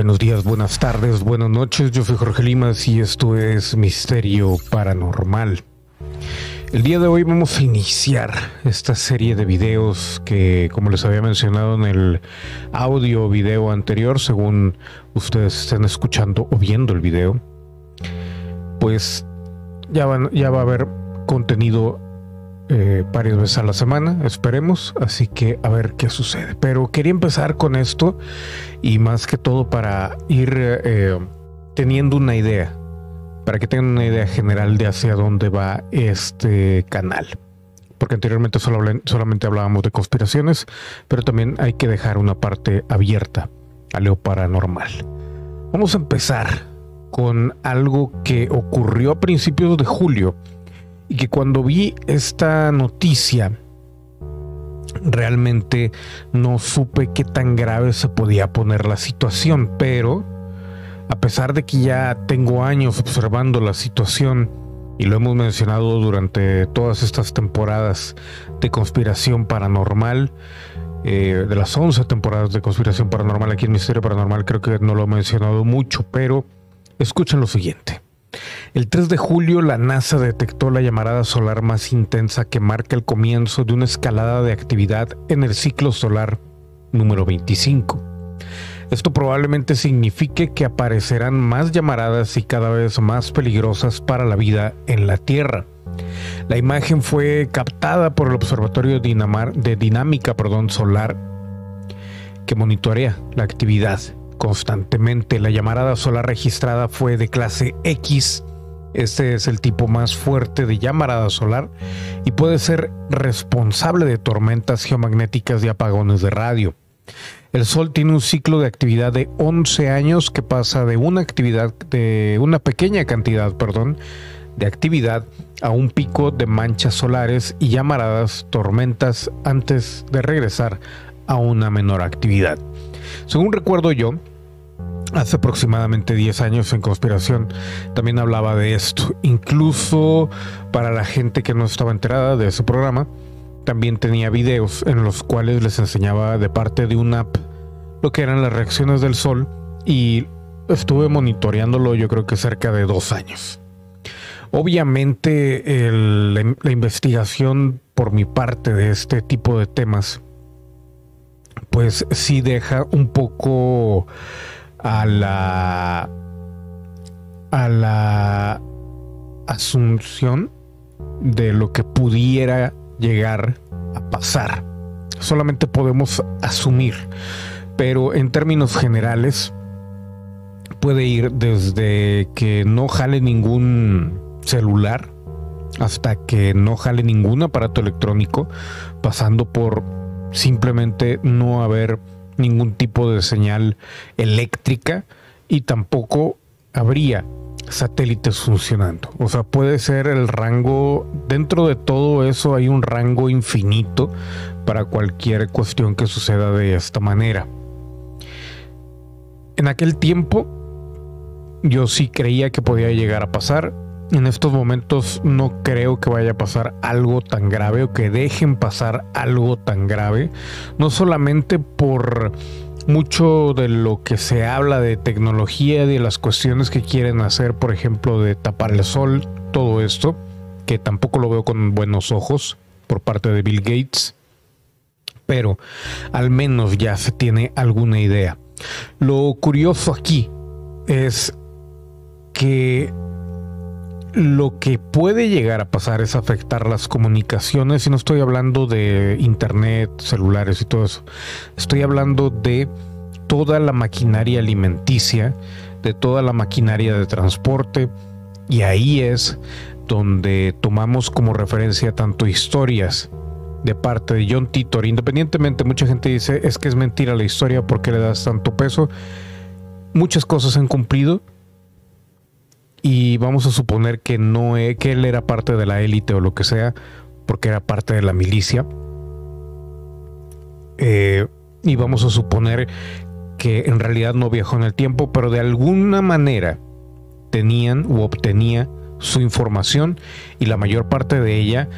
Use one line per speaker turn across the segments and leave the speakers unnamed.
Buenos días, buenas tardes, buenas noches. Yo soy Jorge Limas y esto es Misterio Paranormal. El día de hoy vamos a iniciar esta serie de videos que, como les había mencionado en el audio video anterior, según ustedes estén escuchando o viendo el video, pues ya, ya va a haber contenido eh, varias veces a la semana, esperemos, así que a ver qué sucede. Pero quería empezar con esto y más que todo para ir eh, teniendo una idea, para que tengan una idea general de hacia dónde va este canal. Porque anteriormente solamente hablábamos de conspiraciones, pero también hay que dejar una parte abierta a lo paranormal. Vamos a empezar con algo que ocurrió a principios de julio y que cuando vi esta noticia realmente no supe qué tan grave se podía poner la situación, pero a pesar de que ya tengo años observando la situación y lo hemos mencionado durante todas estas temporadas de conspiración paranormal, eh, de las 11 temporadas de conspiración paranormal aquí en Misterio Paranormal, creo que no lo he mencionado mucho, pero escuchen lo siguiente. El 3 de julio la NASA detectó la llamarada solar más intensa que marca el comienzo de una escalada de actividad en el ciclo solar número 25. Esto probablemente signifique que aparecerán más llamaradas y cada vez más peligrosas para la vida en la Tierra. La imagen fue captada por el Observatorio de Dinámica Solar que monitorea la actividad constantemente. La llamarada solar registrada fue de clase X. Este es el tipo más fuerte de llamarada solar y puede ser responsable de tormentas geomagnéticas y apagones de radio. El Sol tiene un ciclo de actividad de 11 años que pasa de una actividad de una pequeña cantidad, perdón, de actividad a un pico de manchas solares y llamaradas tormentas antes de regresar a una menor actividad. Según recuerdo yo, hace aproximadamente 10 años en conspiración también hablaba de esto. Incluso para la gente que no estaba enterada de ese programa, también tenía videos en los cuales les enseñaba de parte de una app lo que eran las reacciones del sol y estuve monitoreándolo yo creo que cerca de dos años. Obviamente la investigación por mi parte de este tipo de temas pues sí deja un poco a la a la asunción de lo que pudiera llegar a pasar. Solamente podemos asumir, pero en términos generales puede ir desde que no jale ningún celular hasta que no jale ningún aparato electrónico, pasando por simplemente no haber ningún tipo de señal eléctrica y tampoco habría satélites funcionando. O sea, puede ser el rango, dentro de todo eso hay un rango infinito para cualquier cuestión que suceda de esta manera. En aquel tiempo yo sí creía que podía llegar a pasar, en estos momentos no creo que vaya a pasar algo tan grave o que dejen pasar algo tan grave. No solamente por mucho de lo que se habla de tecnología, de las cuestiones que quieren hacer, por ejemplo, de tapar el sol, todo esto, que tampoco lo veo con buenos ojos por parte de Bill Gates, pero al menos ya se tiene alguna idea. Lo curioso aquí es que lo que puede llegar a pasar es afectar las comunicaciones y no estoy hablando de internet, celulares y todo eso. Estoy hablando de toda la maquinaria alimenticia, de toda la maquinaria de transporte y ahí es donde tomamos como referencia tanto historias de parte de John Titor, independientemente mucha gente dice es que es mentira la historia porque le das tanto peso. Muchas cosas han cumplido, y vamos a suponer que no que él era parte de la élite o lo que sea, porque era parte de la milicia. Eh, y vamos a suponer que en realidad no viajó en el tiempo, pero de alguna manera tenían u obtenía su información y la mayor parte de ella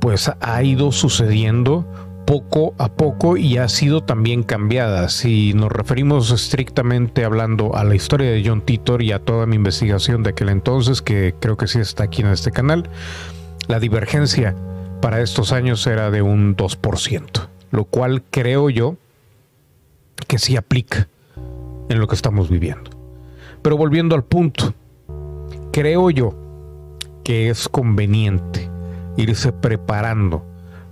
pues ha ido sucediendo poco a poco y ha sido también cambiada. Si nos referimos estrictamente hablando a la historia de John Titor y a toda mi investigación de aquel entonces, que creo que sí está aquí en este canal, la divergencia para estos años era de un 2%, lo cual creo yo que sí aplica en lo que estamos viviendo. Pero volviendo al punto, creo yo que es conveniente irse preparando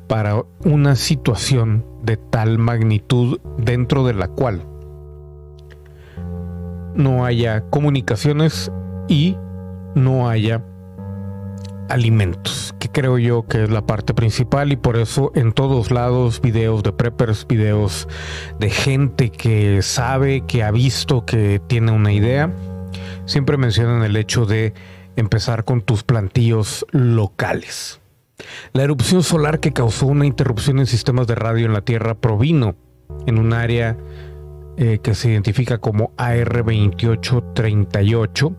para una situación de tal magnitud dentro de la cual no haya comunicaciones y no haya alimentos, que creo yo que es la parte principal y por eso en todos lados videos de preppers, videos de gente que sabe, que ha visto, que tiene una idea, siempre mencionan el hecho de empezar con tus plantillos locales. La erupción solar que causó una interrupción en sistemas de radio en la Tierra provino en un área eh, que se identifica como AR2838.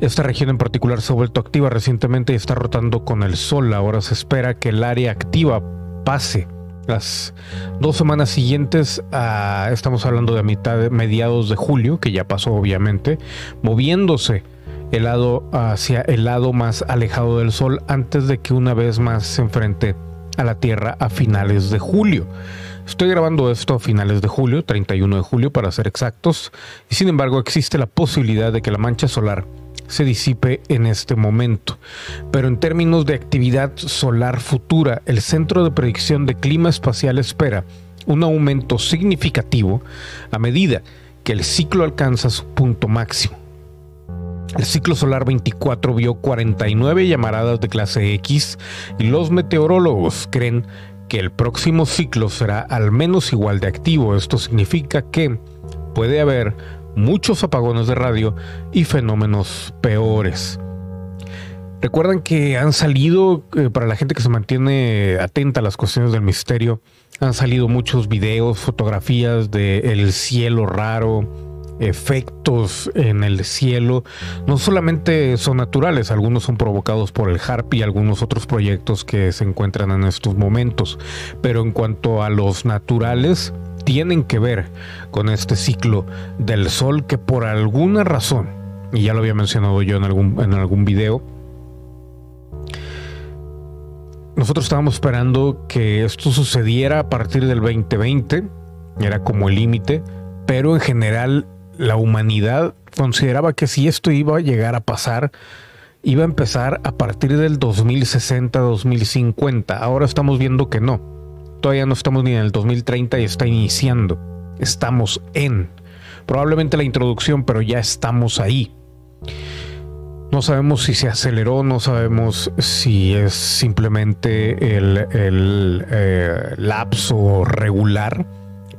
Esta región en particular se ha vuelto activa recientemente y está rotando con el Sol. Ahora se espera que el área activa pase las dos semanas siguientes, estamos hablando de mediados de julio, que ya pasó obviamente, moviéndose el lado hacia el lado más alejado del Sol antes de que una vez más se enfrente a la Tierra a finales de julio. Estoy grabando esto a finales de julio, 31 de julio para ser exactos, y sin embargo existe la posibilidad de que la mancha solar se disipe en este momento. Pero en términos de actividad solar futura, el Centro de Predicción de Clima Espacial espera un aumento significativo a medida que el ciclo alcanza su punto máximo. El ciclo solar 24 vio 49 llamaradas de clase X y los meteorólogos creen que el próximo ciclo será al menos igual de activo. Esto significa que puede haber muchos apagones de radio y fenómenos peores. Recuerdan que han salido, eh, para la gente que se mantiene atenta a las cuestiones del misterio, han salido muchos videos, fotografías del cielo raro, efectos en el cielo no solamente son naturales, algunos son provocados por el HARP y algunos otros proyectos que se encuentran en estos momentos, pero en cuanto a los naturales, tienen que ver con este ciclo del Sol que por alguna razón, y ya lo había mencionado yo en algún, en algún video, nosotros estábamos esperando que esto sucediera a partir del 2020, era como el límite, pero en general la humanidad consideraba que si esto iba a llegar a pasar, iba a empezar a partir del 2060-2050. Ahora estamos viendo que no. Todavía no estamos ni en el 2030 y está iniciando. Estamos en. Probablemente la introducción, pero ya estamos ahí. No sabemos si se aceleró, no sabemos si es simplemente el, eh, lapso regular,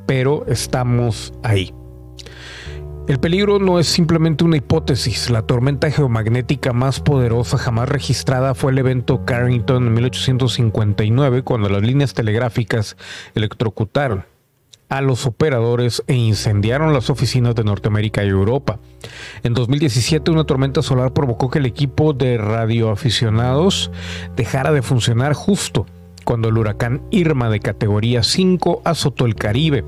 pero estamos ahí. El peligro no es simplemente una hipótesis. La tormenta geomagnética más poderosa jamás registrada fue el evento Carrington en 1859, cuando las líneas telegráficas electrocutaron a los operadores e incendiaron las oficinas de Norteamérica y Europa. En 2017 una tormenta solar provocó que el equipo de radioaficionados dejara de funcionar justo cuando el huracán Irma de categoría 5 azotó el Caribe.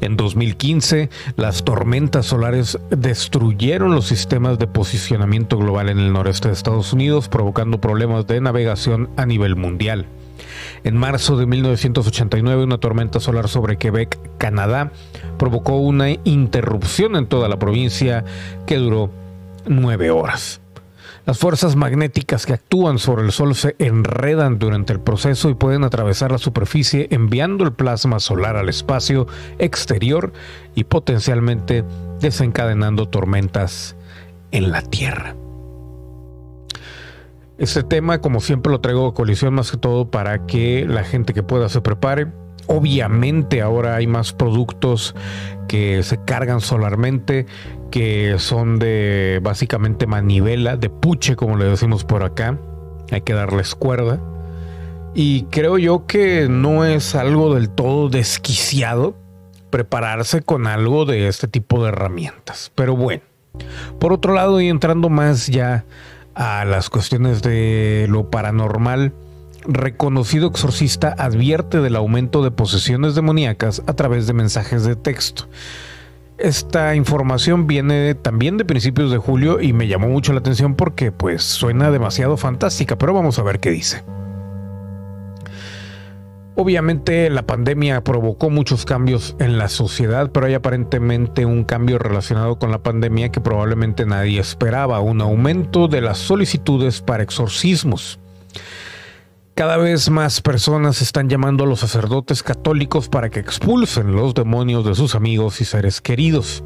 En 2015, las tormentas solares destruyeron los sistemas de posicionamiento global en el noreste de Estados Unidos, provocando problemas de navegación a nivel mundial. En marzo de 1989, una tormenta solar sobre Quebec, Canadá, provocó una interrupción en toda la provincia que duró nueve horas. Las fuerzas magnéticas que actúan sobre el Sol se enredan durante el proceso y pueden atravesar la superficie enviando el plasma solar al espacio exterior y potencialmente desencadenando tormentas en la Tierra. Este tema, como siempre, lo traigo a colisión más que todo para que la gente que pueda se prepare. Obviamente ahora hay más productos que se cargan solarmente, que son de básicamente manivela, de puche como le decimos por acá. Hay que darles cuerda. Y creo yo que no es algo del todo desquiciado prepararse con algo de este tipo de herramientas. Pero bueno, por otro lado y entrando más ya a las cuestiones de lo paranormal, reconocido exorcista advierte del aumento de posesiones demoníacas a través de mensajes de texto. Esta información viene también de principios de julio y me llamó mucho la atención porque pues suena demasiado fantástica, pero vamos a ver qué dice. Obviamente la pandemia provocó muchos cambios en la sociedad, pero hay aparentemente un cambio relacionado con la pandemia que probablemente nadie esperaba, un aumento de las solicitudes para exorcismos. Cada vez más personas están llamando a los sacerdotes católicos para que expulsen los demonios de sus amigos y seres queridos.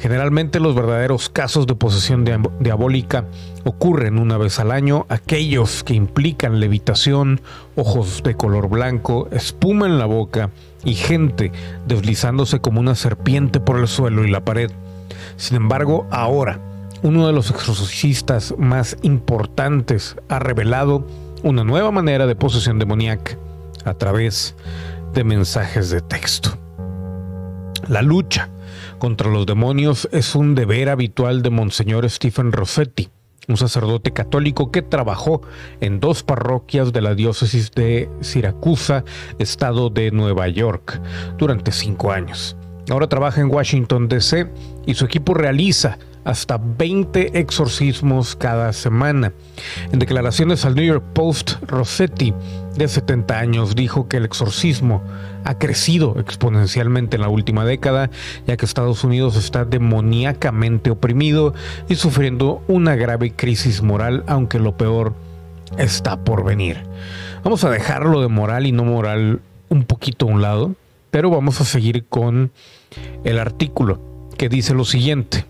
Generalmente los verdaderos casos de posesión diabólica ocurren una vez al año, aquellos que implican levitación, ojos de color blanco, espuma en la boca y gente deslizándose como una serpiente por el suelo y la pared. Sin embargo, ahora, uno de los exorcistas más importantes ha revelado una nueva manera de posesión demoníaca a través de mensajes de texto. La lucha contra los demonios es un deber habitual de Monseñor Stephen Rossetti, un sacerdote católico que trabajó en dos parroquias de la diócesis de Siracusa, estado de Nueva York, durante cinco años. Ahora trabaja en Washington, D.C. y su equipo realiza hasta 20 exorcismos cada semana. En declaraciones al New York Post, Rossetti, de 70 años, dijo que el exorcismo ha crecido exponencialmente en la última década, ya que Estados Unidos está demoníacamente oprimido y sufriendo una grave crisis moral, aunque lo peor está por venir. Vamos a dejarlo de moral y no moral un poquito a un lado, pero vamos a seguir con el artículo que dice lo siguiente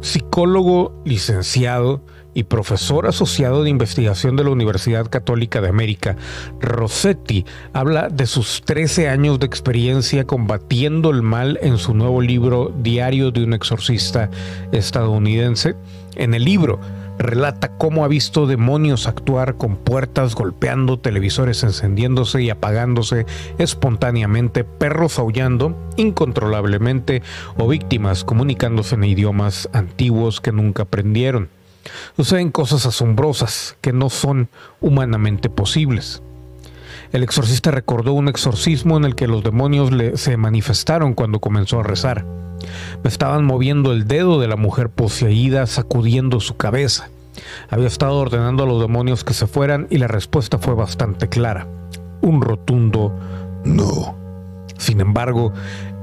psicólogo licenciado y profesor asociado de investigación de la Universidad Católica de América, Rossetti habla de sus 13 años de experiencia combatiendo el mal en su nuevo libro Diario de un exorcista estadounidense. En el libro relata cómo ha visto demonios actuar con puertas golpeando, televisores encendiéndose y apagándose espontáneamente, perros aullando incontrolablemente o víctimas comunicándose en idiomas antiguos que nunca aprendieron. Suceden cosas asombrosas que no son humanamente posibles. El exorcista recordó un exorcismo en el que los demonios se manifestaron cuando comenzó a rezar. Me estaban moviendo el dedo de la mujer poseída, sacudiendo su cabeza. Había estado ordenando a los demonios que se fueran y la respuesta fue bastante clara. Un rotundo no. Sin embargo,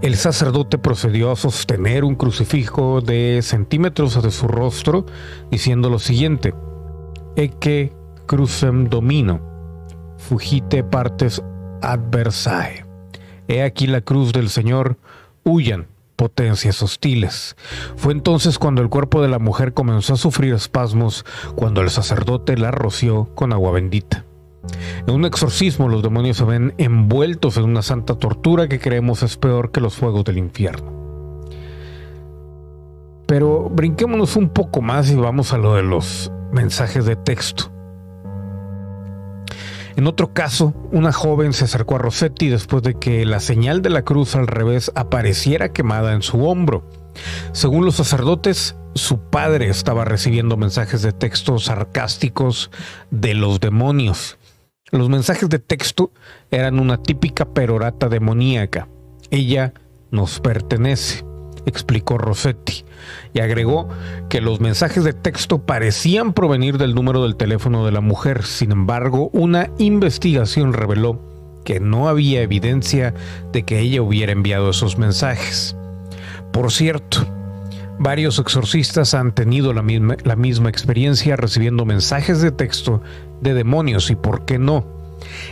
el sacerdote procedió a sostener un crucifijo de centímetros de su rostro, diciendo lo siguiente: Ecce crucem domino, fugite partes adversae. He aquí la cruz del Señor, huyan potencias hostiles. Fue entonces cuando el cuerpo de la mujer comenzó a sufrir espasmos, cuando el sacerdote la roció con agua bendita. En un exorcismo los demonios se ven envueltos en una santa tortura que creemos es peor que los fuegos del infierno. Pero brinquémonos un poco más y vamos a lo de los mensajes de texto. En otro caso, una joven se acercó a Rossetti después de que la señal de la cruz al revés apareciera quemada en su hombro. Según los sacerdotes, su padre estaba recibiendo mensajes de texto sarcásticos de los demonios. Los mensajes de texto eran una típica perorata demoníaca. Ella nos pertenece explicó Rossetti, y agregó que los mensajes de texto parecían provenir del número del teléfono de la mujer. Sin embargo, una investigación reveló que no había evidencia de que ella hubiera enviado esos mensajes. Por cierto, varios exorcistas han tenido la misma, la misma experiencia recibiendo mensajes de texto de demonios y por qué no.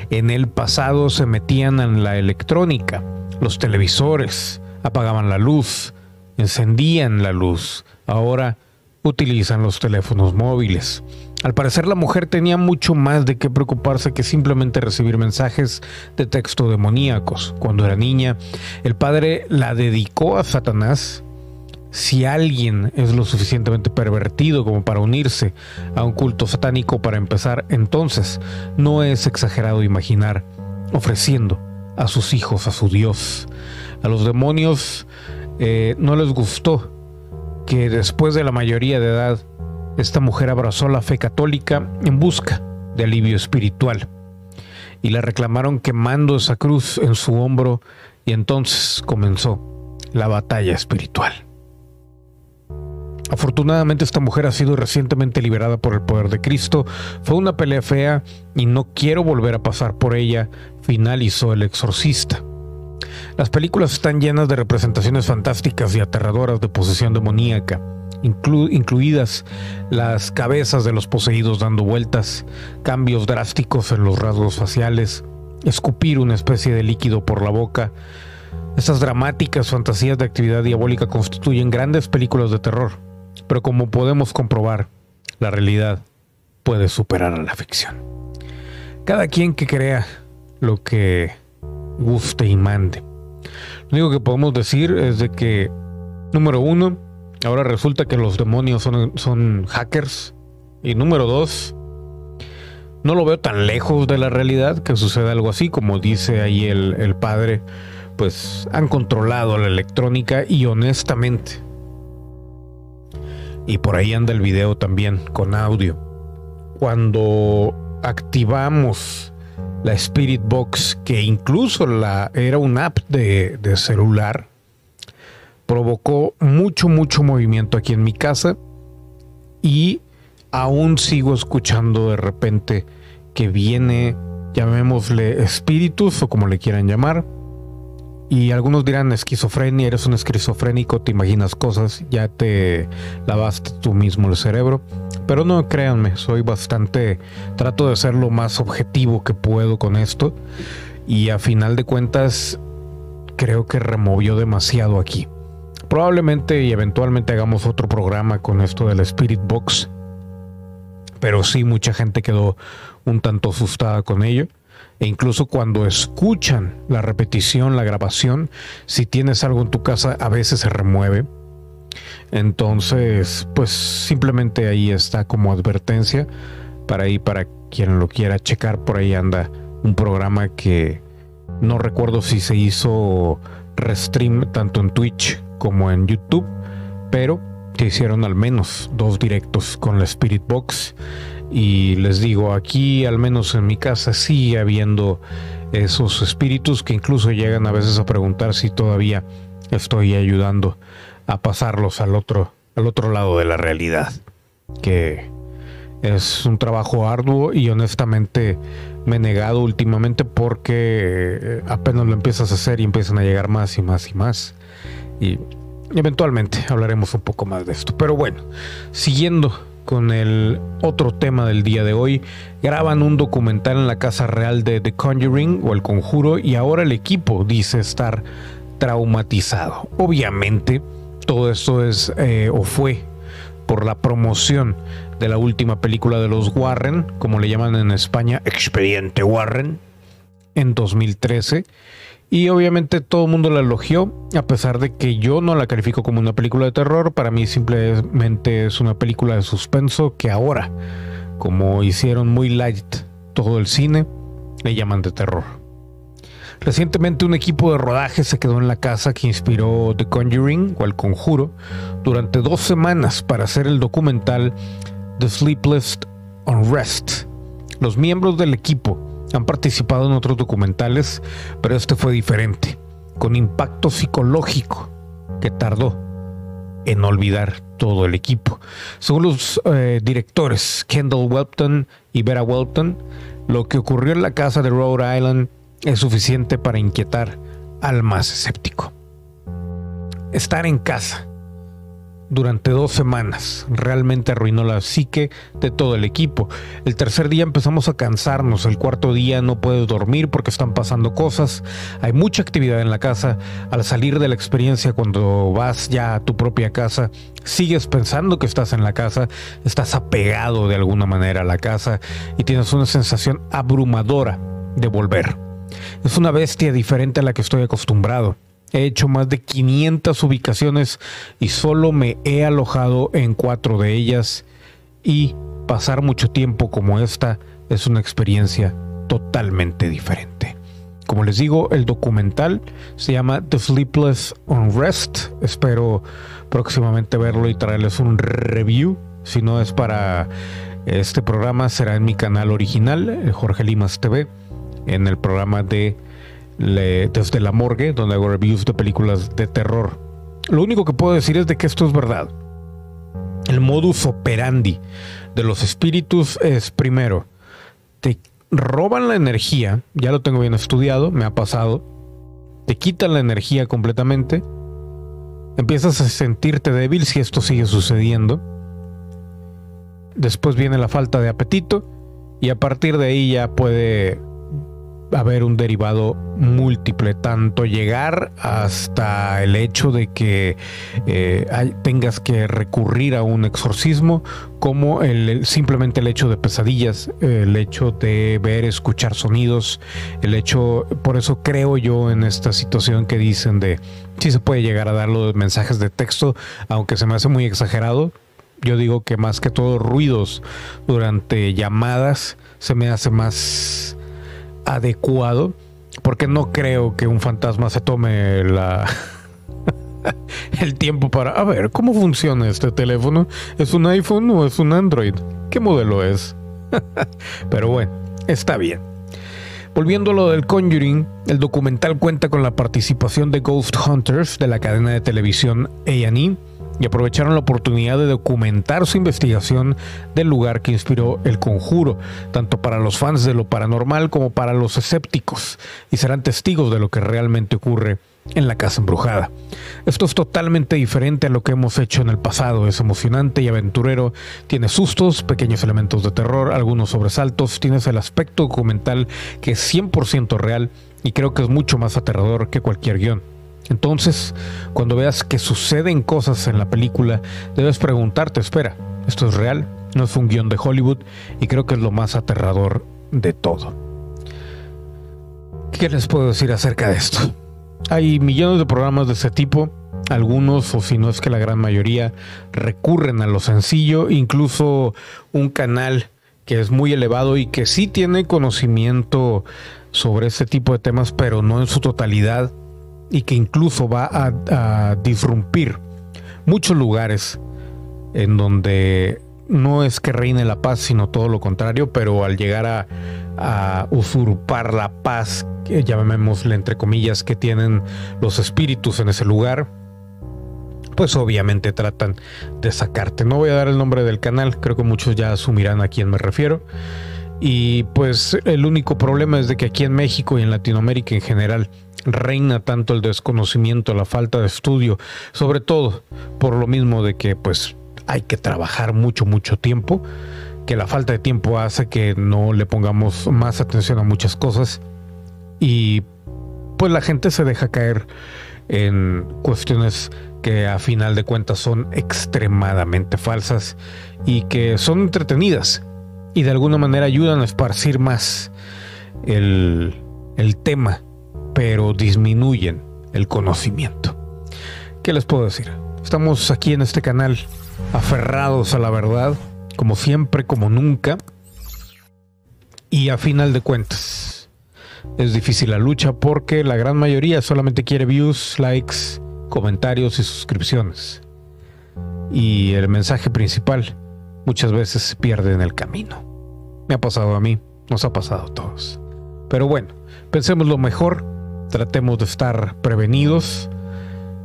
En el pasado se metían en la electrónica, los televisores, apagaban la luz, encendían la luz, ahora utilizan los teléfonos móviles. Al parecer la mujer tenía mucho más de qué preocuparse que simplemente recibir mensajes de texto demoníacos. Cuando era niña, el padre la dedicó a Satanás. Si alguien es lo suficientemente pervertido como para unirse a un culto satánico para empezar, entonces no es exagerado imaginar ofreciendo a sus hijos a su Dios. A los demonios eh, no les gustó que después de la mayoría de edad esta mujer abrazó la fe católica en busca de alivio espiritual y le reclamaron quemando esa cruz en su hombro y entonces comenzó la batalla espiritual. Afortunadamente esta mujer ha sido recientemente liberada por el poder de Cristo. Fue una pelea fea y no quiero volver a pasar por ella, finalizó el exorcista. Las películas están llenas de representaciones fantásticas y aterradoras de posesión demoníaca, incluidas las cabezas de los poseídos dando vueltas, cambios drásticos en los rasgos faciales, escupir una especie de líquido por la boca. Estas dramáticas fantasías de actividad diabólica constituyen grandes películas de terror pero como podemos comprobar, la realidad puede superar a la ficción. Cada quien que crea lo que guste y mande. Lo único que podemos decir es de que, número uno, ahora resulta que los demonios son, son hackers. Y número dos, no lo veo tan lejos de la realidad que suceda algo así, como dice ahí el, el padre, pues han controlado la electrónica y honestamente y por ahí anda el video también con audio. Cuando activamos la Spirit Box, que incluso la, era una app de, de celular, provocó mucho, mucho movimiento aquí en mi casa y aún sigo escuchando de repente que viene, llamémosle espíritus o como le quieran llamar, y algunos dirán esquizofrenia, eres un esquizofrénico, te imaginas cosas, ya te lavaste tú mismo el cerebro. Pero no, créanme, soy bastante, trato de ser lo más objetivo que puedo con esto. Y a final de cuentas, creo que removió demasiado aquí. Probablemente y eventualmente hagamos otro programa con esto del Spirit Box. Pero sí, mucha gente quedó un tanto asustada con ello e incluso cuando escuchan la repetición, la grabación, si tienes algo en tu casa, a veces se remueve. Entonces, pues simplemente ahí está como advertencia para ahí, para quien lo quiera checar, por ahí anda un programa que no recuerdo si se hizo restream tanto en Twitch como en YouTube, pero que hicieron al menos dos directos con la Spirit Box. Y les digo, aquí al menos en mi casa sigue habiendo esos espíritus que incluso llegan a veces a preguntar si todavía estoy ayudando a pasarlos al otro, al otro lado de la realidad. Que es un trabajo arduo y honestamente me he negado últimamente porque eh, apenas lo empiezas a hacer y empiezan a llegar más y más y más. Y eventualmente hablaremos un poco más de esto. Pero bueno, siguiendo con el otro tema del día de hoy. Graban un documental en la casa real de The Conjuring o El Conjuro y ahora el equipo dice estar traumatizado. Obviamente todo esto es eh, o fue por la promoción de la última película de los Warren, como le llaman en España, Expediente Warren, en 2013 y obviamente todo el mundo la elogió, a pesar de que yo no la califico como una película de terror. Para mí simplemente es una película de suspenso que ahora, como hicieron muy light todo el cine, le llaman de terror. Recientemente un equipo de rodaje se quedó en la casa que inspiró The Conjuring o El Conjuro durante dos semanas para hacer el documental The Sleepless Unrest. Los miembros del equipo han participado en otros documentales, pero este fue diferente, con impacto psicológico que tardó en olvidar todo el equipo. Según los eh, directores Kendall Welton y Vera Welton, lo que ocurrió en la casa de Rhode Island es suficiente para inquietar al más escéptico. Estar en casa durante dos semanas. Realmente arruinó la psique de todo el equipo. El tercer día empezamos a cansarnos, el cuarto día no puedes dormir porque están pasando cosas, hay mucha actividad en la casa. Al salir de la experiencia, cuando vas ya a tu propia casa, sigues pensando que estás en la casa, estás apegado de alguna manera a la casa y tienes una sensación abrumadora de volver. Es una bestia diferente a la que estoy acostumbrado. He hecho más de 500 ubicaciones y solo me he alojado en cuatro de ellas y pasar mucho tiempo como esta es una experiencia totalmente diferente. Como les digo, el documental se llama The Sleepless Unrest. Espero próximamente verlo y traerles un review. Si no es para Este programa será en mi canal original, eh, Jorge Limas TV, en el programa de Desde la Morgue, donde hago reviews de películas de terror. Lo único que puedo decir es de que esto es verdad. El modus operandi de los espíritus es primero, te roban la energía, ya lo tengo bien estudiado, me ha pasado, te quitan la energía completamente, empiezas a sentirte débil si esto sigue sucediendo, después viene la falta de apetito y a partir de ahí ya puede haber un derivado múltiple, tanto llegar hasta el hecho de que eh, tengas que recurrir a un exorcismo, como el, simplemente el hecho de pesadillas, el hecho de ver, escuchar sonidos, el hecho, por eso creo yo en esta situación que dicen de si se puede llegar a dar los mensajes de texto, aunque se me hace muy exagerado. Yo digo que más que todo ruidos durante llamadas se me hace más adecuado, porque no creo que un fantasma se tome la el tiempo para a ver cómo funciona este teléfono. ¿Es un iPhone o es un Android? ¿Qué modelo es? Pero bueno, está bien. Volviendo a lo del Conjuring, el documental cuenta con la participación de Ghost Hunters de la cadena de televisión A&E y aprovecharon la oportunidad de documentar su investigación del lugar que inspiró el conjuro, tanto para los fans de lo paranormal como para los escépticos, y serán testigos de lo que realmente ocurre en la casa embrujada. Esto es totalmente diferente a lo que hemos hecho en el pasado, es emocionante y aventurero, tiene sustos, pequeños elementos de terror, algunos sobresaltos, tienes el aspecto documental que es 100% real y creo que es mucho más aterrador que cualquier guion. Entonces, cuando veas que suceden cosas en la película, debes preguntarte, espera, ¿esto es real? ¿No es un guion de Hollywood? Y creo que es lo más aterrador de todo. ¿Qué les puedo decir acerca de esto? Hay millones de programas de ese tipo. Algunos, o si no es que la gran mayoría, recurren a lo sencillo. Incluso un canal que es muy elevado y que sí tiene conocimiento sobre este tipo de temas, pero no en su totalidad y que incluso va a, disrumpir muchos lugares en donde no es que reine la paz, sino todo lo contrario, pero al llegar a, usurpar la paz, llamémosle entre comillas, que tienen los espíritus en ese lugar, pues obviamente tratan de sacarte. No voy a dar el nombre del canal, creo que muchos ya asumirán a quién me refiero. Y pues el único problema es de que aquí en México y en Latinoamérica en general reina tanto el desconocimiento, la falta de estudio, sobre todo por lo mismo de que pues hay que trabajar mucho, mucho tiempo, que la falta de tiempo hace que no le pongamos más atención a muchas cosas y pues la gente se deja caer en cuestiones que a final de cuentas son extremadamente falsas y que son entretenidas y de alguna manera ayudan a esparcir más el, el tema pero disminuyen el conocimiento. ¿Qué les puedo decir? Estamos aquí en este canal aferrados a la verdad, como siempre, como nunca. Y a final de cuentas, es difícil la lucha porque la gran mayoría solamente quiere views, likes, comentarios y suscripciones. Y el mensaje principal muchas veces se pierde en el camino. Me ha pasado a mí, nos ha pasado a todos. Pero bueno, pensemos lo mejor tratemos de estar prevenidos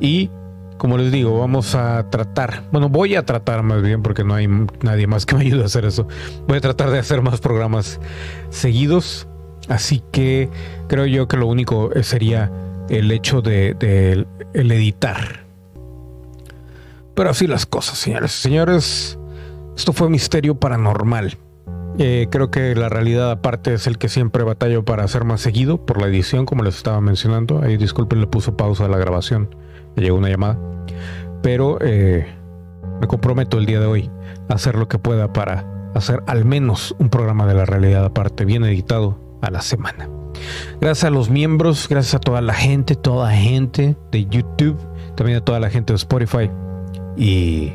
y como les digo, vamos a tratar, bueno, voy a tratar más bien porque no hay nadie más que me ayude a hacer eso. Voy a tratar de hacer más programas seguidos, así que creo yo que lo único sería el hecho de, el editar. Pero así las cosas, señores y señores. Esto fue Misterio Paranormal. Eh, creo que la realidad aparte es el que siempre batallo para hacer más seguido por la edición, como les estaba mencionando. Ahí disculpen, le puso pausa a la grabación. Me llegó una llamada. Pero eh, me comprometo el día de hoy a hacer lo que pueda para hacer al menos un programa de la realidad aparte, bien editado a la semana. Gracias a los miembros, gracias a toda la gente, toda la gente de YouTube, también a toda la gente de Spotify. Y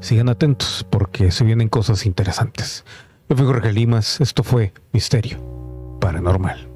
sigan atentos porque se vienen cosas interesantes. Yo fui Jorge Limas, esto fue Misterio Paranormal.